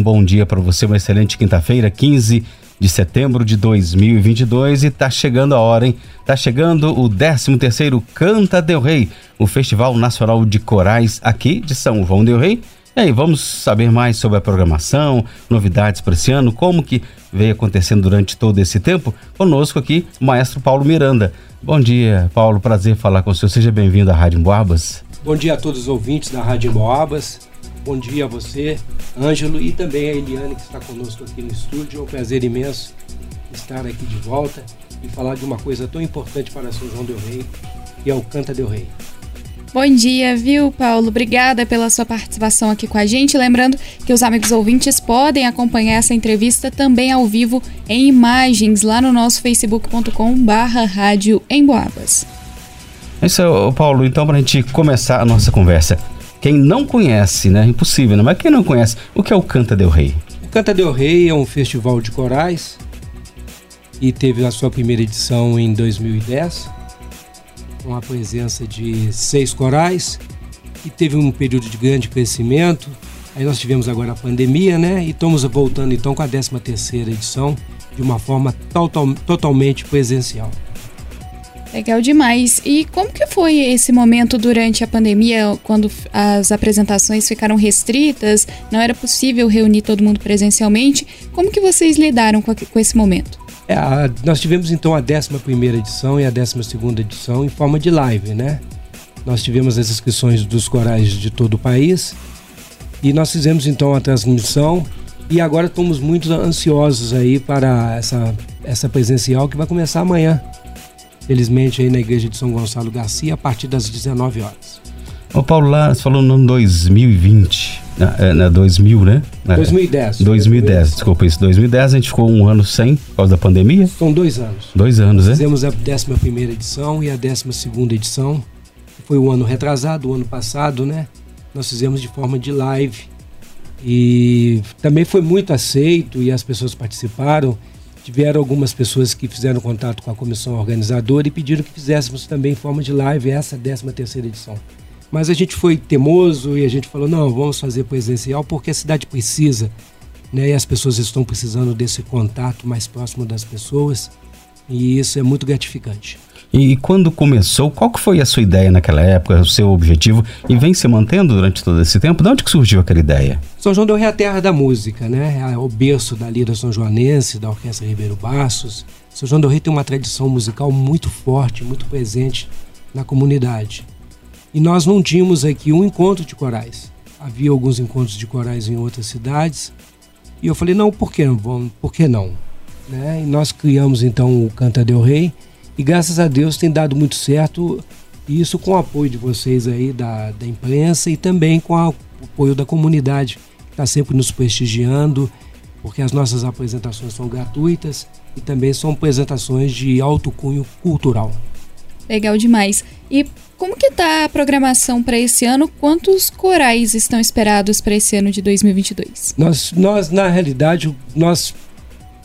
um bom dia para você, uma excelente quinta-feira, 15 de setembro de 2022 e tá chegando a hora, hein? Tá chegando o 13º Canta Del Rey, o Festival Nacional de Corais aqui de São João Del Rei. E aí, vamos saber mais sobre a programação, novidades para esse ano, como que veio acontecendo durante todo esse tempo? Conosco aqui, o maestro Paulo Miranda. Bom dia, Paulo, prazer falar com o senhor. Seja bem-vindo à Rádio Emboabas. Bom dia a todos os ouvintes da Rádio Emboabas. Bom dia a você, Ângelo, e também a Eliane que está conosco aqui no estúdio. É um prazer imenso estar aqui de volta e falar de uma coisa tão importante para São João del Rei, que é o Canta del Rei. Bom dia, viu, Paulo? Obrigada pela sua participação aqui com a gente. Lembrando que os amigos ouvintes podem acompanhar essa entrevista também ao vivo em imagens lá no nosso facebook.com/barra rádio em Boabas. É isso, Paulo. Então, para a gente começar a nossa conversa, quem não conhece, né? Impossível, né? Mas quem não conhece, o que é o Canta Del Rei? O Canta Del Rei é um festival de corais e teve a sua primeira edição em 2010, com a presença de seis corais e teve um período de grande crescimento. Aí nós tivemos agora a pandemia, né? E estamos voltando então com a 13 terceira edição de uma forma total, totalmente presencial. Legal demais. E como que foi esse momento durante a pandemia, quando as apresentações ficaram restritas, não era possível reunir todo mundo presencialmente? Como que vocês lidaram com, esse momento? É, a, nós tivemos então a 11 edição e a 12 edição em forma de live, né? Nós tivemos as inscrições dos corais de todo o país e nós fizemos então a transmissão e agora estamos muito ansiosos aí para essa, essa presencial que vai começar amanhã felizmente aí na igreja de São Gonçalo Garcia, a partir das 19 horas. Ô Paulo, lá você falou no ano 2020, na, na 2000, né? 2010. 2010, 2010, desculpa isso. 2010 a gente ficou um ano sem, por causa da pandemia? São dois anos. Dois anos, né? Fizemos a 11 edição e a 12 edição. Foi o ano retrasado, o ano passado, né? Nós fizemos de forma de live. E também foi muito aceito e as pessoas participaram. Tiveram algumas pessoas que fizeram contato com a comissão organizadora e pediram que fizéssemos também em forma de live essa 13 terceira edição. Mas a gente foi temoso e a gente falou, não, vamos fazer presencial porque a cidade precisa, né? E as pessoas estão precisando desse contato mais próximo das pessoas e isso é muito gratificante. E quando começou, qual que foi a sua ideia naquela época, o seu objetivo? E vem se mantendo durante todo esse tempo? De onde que surgiu aquela ideia? São João del Rei é a terra da música, né? É o berço da lira são joanense, da Orquestra Ribeiro Bassos. São João del Rei tem uma tradição musical muito forte, muito presente na comunidade. E nós não tínhamos aqui um encontro de corais. Havia alguns encontros de corais em outras cidades. E eu falei, não, por que, por que não? Né? E nós criamos então o Canta del Rei, e graças a Deus tem dado muito certo, isso com o apoio de vocês aí, da, da imprensa e também com a, o apoio da comunidade, que está sempre nos prestigiando, porque as nossas apresentações são gratuitas e também são apresentações de alto cunho cultural. Legal demais. E como que está a programação para esse ano? Quantos corais estão esperados para esse ano de 2022? Nós, nós na realidade, nós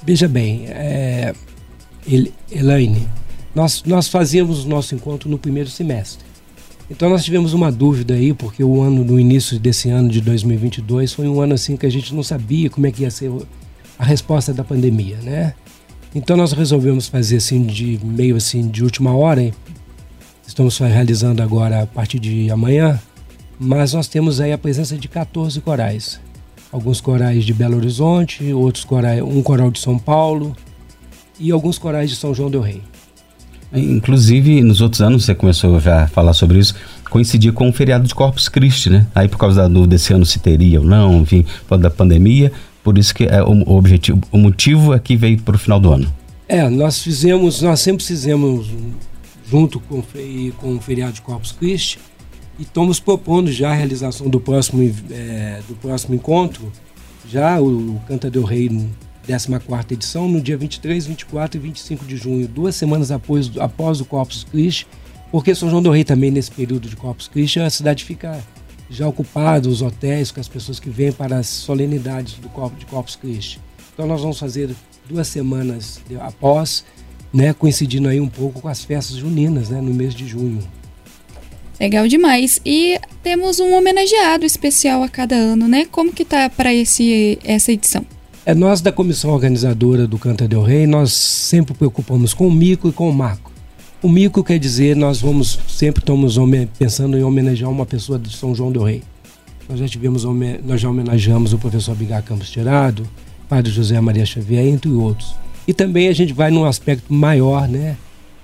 veja bem, é, Elaine, nós, nós fazíamos o nosso encontro no primeiro semestre. Então nós tivemos uma dúvida aí, porque o ano, no início desse ano de 2022, foi um ano assim que a gente não sabia como é que ia ser a resposta da pandemia, né? Então nós resolvemos fazer assim de meio assim de última hora. Hein? Estamos realizando agora a partir de amanhã, mas nós temos aí a presença de 14 corais. Alguns corais de Belo Horizonte, outros corais, um coral de São Paulo e alguns corais de São João del Rei. Inclusive, nos outros anos, você começou já a falar sobre isso, coincidia com o feriado de Corpus Christi, né? Aí por causa da dúvida desse ano se teria ou não, enfim, por causa da pandemia, por isso que é, o, objetivo, o motivo é que veio para o final do ano. É, nós fizemos, nós sempre fizemos junto com, com o feriado de Corpus Christi e estamos propondo já a realização do próximo, é, do próximo encontro, já o, o Canta del Rei 14 edição, no dia 23, 24 e 25 de junho, duas semanas após, após o Corpus Christi, porque São João do Rei também, nesse período de Corpus Christi, a cidade fica já ocupada, os hotéis, com as pessoas que vêm para as solenidades do Corpus, de Corpus Christi. Então nós vamos fazer duas semanas após, né, coincidindo aí um pouco com as festas juninas, né, no mês de junho. Legal demais. E temos um homenageado especial a cada ano, né? Como que tá para esse essa edição? É nós da comissão organizadora do Canta del Rei, nós sempre preocupamos com o mico e com o macro. O mico quer dizer nós vamos sempre estamos pensando em homenagear uma pessoa de São João del Rei. Nós já tivemos nós já homenageamos o professor Bigar Campos Tirado, Padre José Maria Xavier, entre outros. E também a gente vai num aspecto maior, né?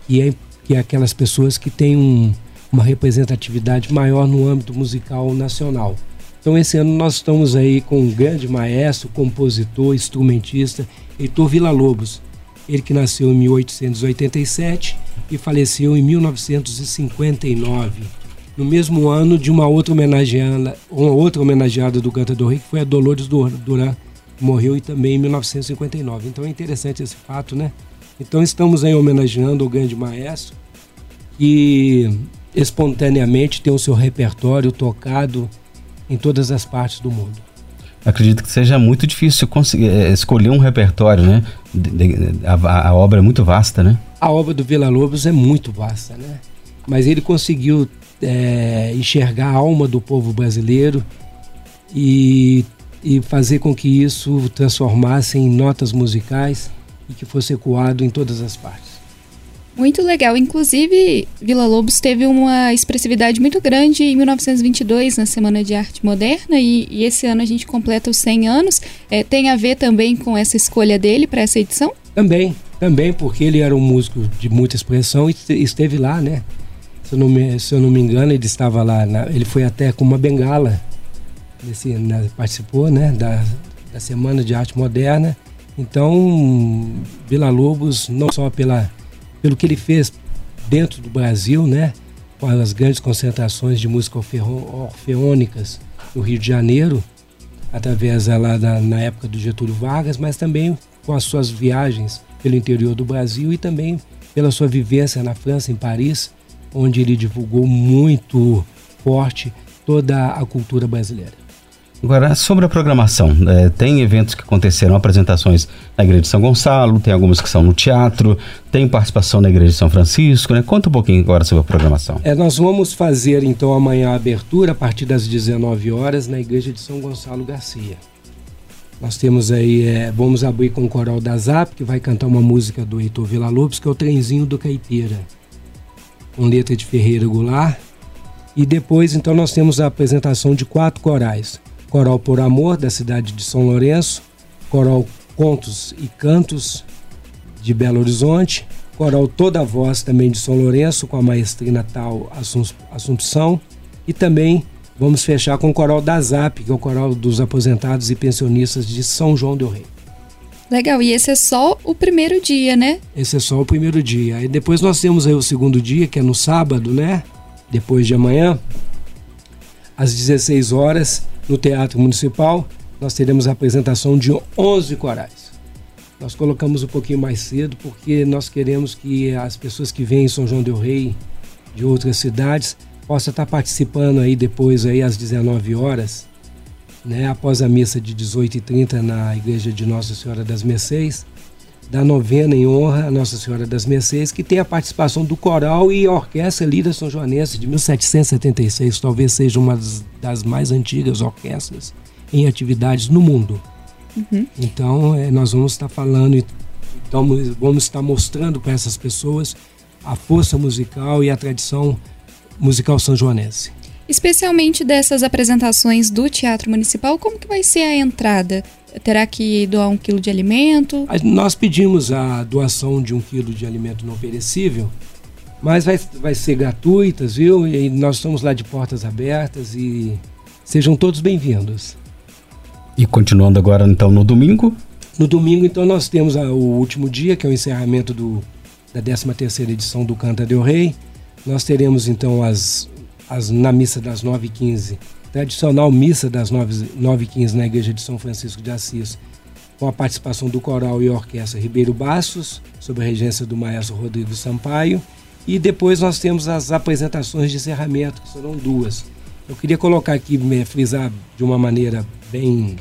Que é, que é aquelas pessoas que têm um, uma representatividade maior no âmbito musical nacional. Então esse ano nós estamos aí com um grande maestro, compositor, instrumentista, Heitor Villa-Lobos. Ele que nasceu em 1887 e faleceu em 1959, no mesmo ano de uma outra homenageada, uma outra homenageada do cantador que foi a Dolores Duran, que morreu também em 1959. Então é interessante esse fato, né? Então estamos aí homenageando o grande maestro que espontaneamente tem o seu repertório tocado em todas as partes do mundo. Acredito que seja muito difícil conseguir, é, escolher um repertório, né? A, a, obra é muito vasta, né? A obra do Vila Lobos é muito vasta, né? Mas ele conseguiu é, enxergar a alma do povo brasileiro e, e fazer com que isso transformasse em notas musicais e que fosse ecoado em todas as partes. Muito legal. Inclusive, Vila Lobos teve uma expressividade muito grande em 1922, na Semana de Arte Moderna, e, e esse ano a gente completa os 100 anos. É, tem a ver também com essa escolha dele para essa edição? Também, também, porque ele era um músico de muita expressão e esteve lá, né? Se eu não me, se eu não me engano, ele estava lá, na, ele foi até com uma bengala, nesse, na, participou, né, da, da Semana de Arte Moderna. Então, Vila Lobos, não só pela pelo que ele fez dentro do Brasil, né? Com as grandes concentrações de música orfeônicas no Rio de Janeiro, através lá da, na época do Getúlio Vargas, mas também com as suas viagens pelo interior do Brasil e também pela sua vivência na França, em Paris, onde ele divulgou muito forte toda a cultura brasileira. Agora, sobre a programação, é, tem eventos que aconteceram, apresentações na Igreja de São Gonçalo, tem algumas que são no teatro, tem participação na Igreja de São Francisco, né? Conta um pouquinho agora sobre a programação. É, nós vamos fazer então amanhã a abertura a partir das 19 horas na Igreja de São Gonçalo Garcia. Nós temos aí, é, vamos abrir com o coral da ZAP, que vai cantar uma música do Heitor Villa Lopes, que é o Trenzinho do Caipira, com letra de Ferreira Goulart. E depois, então, nós temos a apresentação de quatro corais Coral por Amor, da cidade de São Lourenço, Coral Contos e Cantos, de Belo Horizonte, Coral Toda Voz, também de São Lourenço, com a maestrina tal Assumpção, e também vamos fechar com o Coral da ZAP, que é o Coral dos Aposentados e Pensionistas de São João del Rei. Legal, e esse é só o primeiro dia, né? Esse é só o primeiro dia. Aí depois nós temos aí o segundo dia, que é no sábado, né? Depois de amanhã, às 16 horas, no Teatro Municipal, nós teremos a apresentação de 11 corais. Nós colocamos um pouquinho mais cedo porque nós queremos que as pessoas que vêm em São João del Rei, de outras cidades, possam estar participando aí depois aí às 19 horas, né, após a missa de 18h30 na igreja de Nossa Senhora das Mercês, da novena em honra a Nossa Senhora das Mercês, que tem a participação do coral e orquestra Lira São Joanense de 1776, talvez seja uma das mais antigas orquestras em atividades no mundo. Uhum. Então, é, nós vamos estar falando, então, vamos estar mostrando para essas pessoas a força musical e a tradição musical são joanense. Especialmente dessas apresentações do Teatro Municipal, como que vai ser a entrada? Terá que doar um quilo de alimento? Nós pedimos a doação de um quilo de alimento não perecível, mas vai, vai ser gratuita, viu? E nós estamos lá de portas abertas e sejam todos bem-vindos. E continuando agora então no domingo? No domingo então nós temos a, o último dia, que é o encerramento do, da 13ª edição do Canta del Rei. Nós teremos então as, as na missa das 9h15 tradicional missa das 9h15 na Igreja de São Francisco de Assis, com a participação do coral e orquestra Ribeiro Bastos, sob a regência do maestro Rodrigo Sampaio. E depois nós temos as apresentações de encerramento, que serão duas. Eu queria colocar aqui, me frisar de uma maneira bem,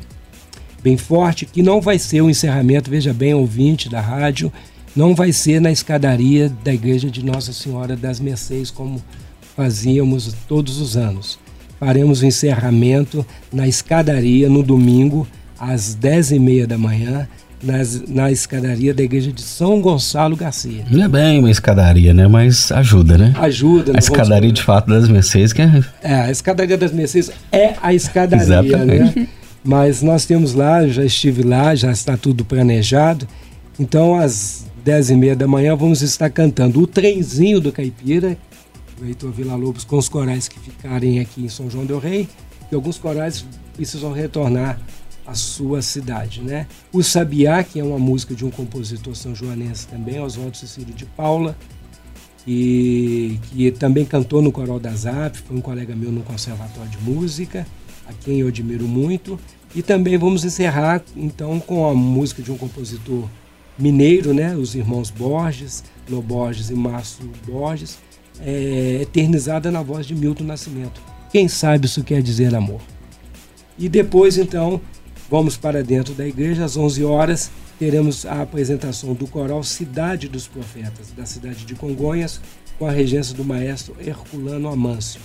bem forte, que não vai ser o encerramento, veja bem, ouvinte da rádio, não vai ser na escadaria da igreja de Nossa Senhora das Mercês, como fazíamos todos os anos. Faremos o encerramento na escadaria no domingo, às 10h30 da manhã, nas, na escadaria da igreja de São Gonçalo Garcia. Não é bem uma escadaria, né? Mas ajuda, né? Ajuda. A escadaria vamos... de fato das Mercedes que é... É, a escadaria das Mercedes é a escadaria, né? Mas nós temos lá, já estive lá, já está tudo planejado. Então, às 10 e meia da manhã, vamos estar cantando o trenzinho do Caipira, o Heitor Vila Lobos, com os corais que ficarem aqui em São João del Rei. E alguns corais precisam retornar à sua cidade, né? O Sabiá, que é uma música de um compositor são joanense também, Oswaldo Cecílio de Paula, e que também cantou no Coral da Zap, foi um colega meu no Conservatório de Música a quem eu admiro muito. E também vamos encerrar então com a música de um compositor mineiro, né? Os irmãos Borges, Lô Borges e Márcio Borges, é, eternizada na voz de Milton Nascimento. Quem sabe isso quer dizer amor. E depois então vamos para dentro da igreja às 11 horas teremos a apresentação do coral Cidade dos Profetas da cidade de Congonhas com a regência do maestro Herculano Amâncio.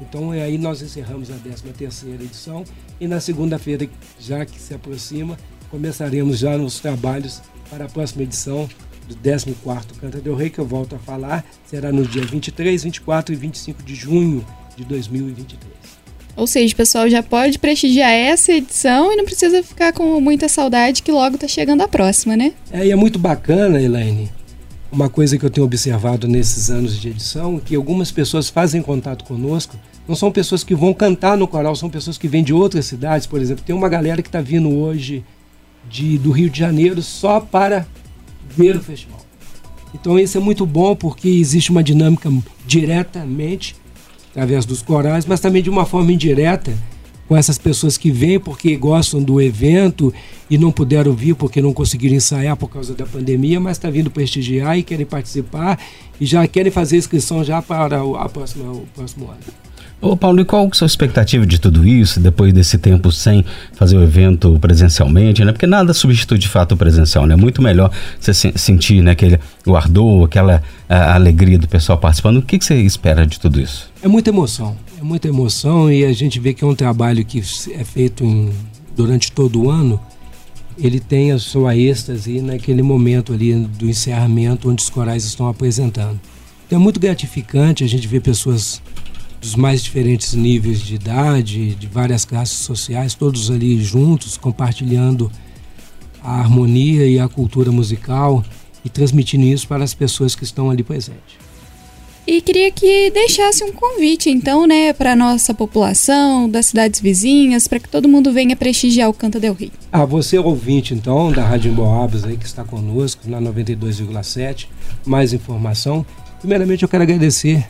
Então aí nós encerramos a 13 terceira edição e na segunda-feira, já que se aproxima, começaremos já nos trabalhos para a próxima edição do 14º Canta Del Rei, que eu volto a falar, será no dia 23, 24 e 25 de junho de 2023. Ou seja, o pessoal já pode prestigiar essa edição e não precisa ficar com muita saudade que logo está chegando a próxima, né? É, e é muito bacana, Elaine, uma coisa que eu tenho observado nesses anos de edição, que algumas pessoas fazem contato conosco não são pessoas que vão cantar no coral, são pessoas que vêm de outras cidades, por exemplo. Tem uma galera que está vindo hoje de, do Rio de Janeiro só para ver o festival. Então isso é muito bom porque existe uma dinâmica diretamente através dos corais, mas também de uma forma indireta com essas pessoas que vêm porque gostam do evento e não puderam vir porque não conseguiram ensaiar por causa da pandemia, mas está vindo prestigiar e querem participar e já querem fazer inscrição já para o, próxima, o próximo ano. Ô Paulo, e qual a sua expectativa de tudo isso, depois desse tempo sem fazer o evento presencialmente, né? Porque nada substitui de fato o presencial, né? Muito melhor você sentir né, aquele, o ardor, aquela alegria do pessoal participando. O que, que você espera de tudo isso? É muita emoção, é muita emoção e a gente vê que é um trabalho que é feito em, durante todo o ano. Ele tem a sua êxtase naquele momento ali do encerramento onde os corais estão apresentando. Então é muito gratificante a gente ver pessoas dos mais diferentes níveis de idade, de várias classes sociais, todos ali juntos, compartilhando a harmonia e a cultura musical e transmitindo isso para as pessoas que estão ali presentes. E queria que deixasse um convite, então, né, para a nossa população, das cidades vizinhas, para que todo mundo venha prestigiar o Canta Del Rey. Ah, você ouvinte, então, da Rádio Emboabas aí que está conosco, na 92,7, mais informação. Primeiramente, eu quero agradecer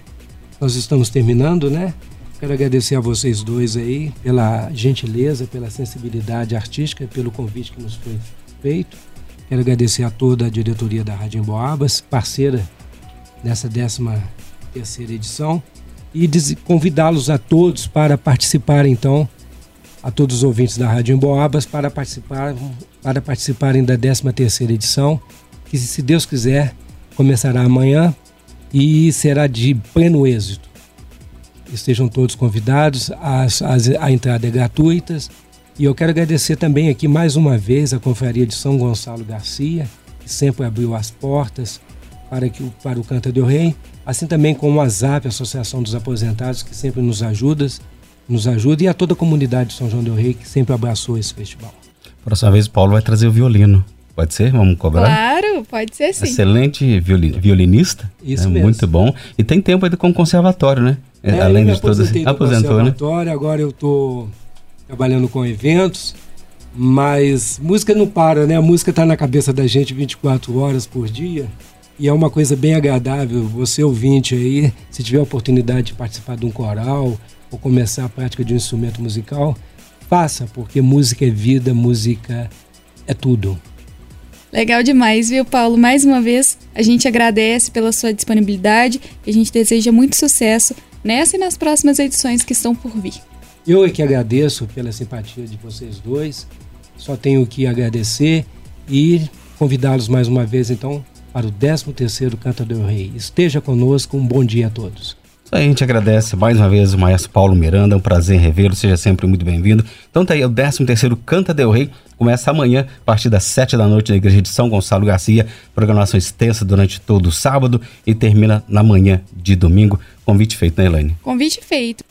nós estamos terminando, né? Quero agradecer a vocês dois aí pela gentileza, pela sensibilidade artística, pelo convite que nos foi feito. Quero agradecer a toda a diretoria da Rádio Emboabas, parceira nessa 13 terceira edição, e convidá-los a todos para participar então, a todos os ouvintes da Rádio Emboabas para participar, para participarem da 13 terceira edição, que se Deus quiser começará amanhã e será de pleno êxito. Estejam todos convidados, as, as, a entrada é gratuita. E eu quero agradecer também aqui mais uma vez a Confraria de São Gonçalo Garcia, que sempre abriu as portas para, que, para o Canta do Rei, assim também como a ZAP, a Associação dos Aposentados, que sempre nos ajuda, nos ajuda, e a toda a comunidade de São João do Rei, que sempre abraçou esse festival. Próxima vez o Paulo vai trazer o violino. Pode ser? Vamos cobrar? Claro, pode ser sim. Excelente violinista. Isso é mesmo. Muito bom. E tem tempo ainda com o conservatório, né? É, Além de todas. Aposentou, né? Agora eu estou trabalhando com eventos, mas música não para, né? A música está na cabeça da gente 24 horas por dia. E é uma coisa bem agradável. Você ouvinte aí, se tiver a oportunidade de participar de um coral ou começar a prática de um instrumento musical, faça, porque música é vida, música é tudo. Legal demais, viu, Paulo? Mais uma vez, a gente agradece pela sua disponibilidade e a gente deseja muito sucesso nessa e nas próximas edições que estão por vir. Eu é que agradeço pela simpatia de vocês dois. Só tenho que agradecer e convidá-los mais uma vez, então, para o 13º Canta do Rei. Esteja conosco, um bom dia a todos. A gente agradece mais uma vez o maestro Paulo Miranda, é um prazer revê-lo, seja sempre muito bem-vindo. Então tá aí, o 13 terceiro Canta Del Rei, começa amanhã, a partir das 7 da noite na igreja de São Gonçalo Garcia, programação extensa durante todo o sábado e termina na manhã de domingo. Convite feito, né Elaine? Convite feito.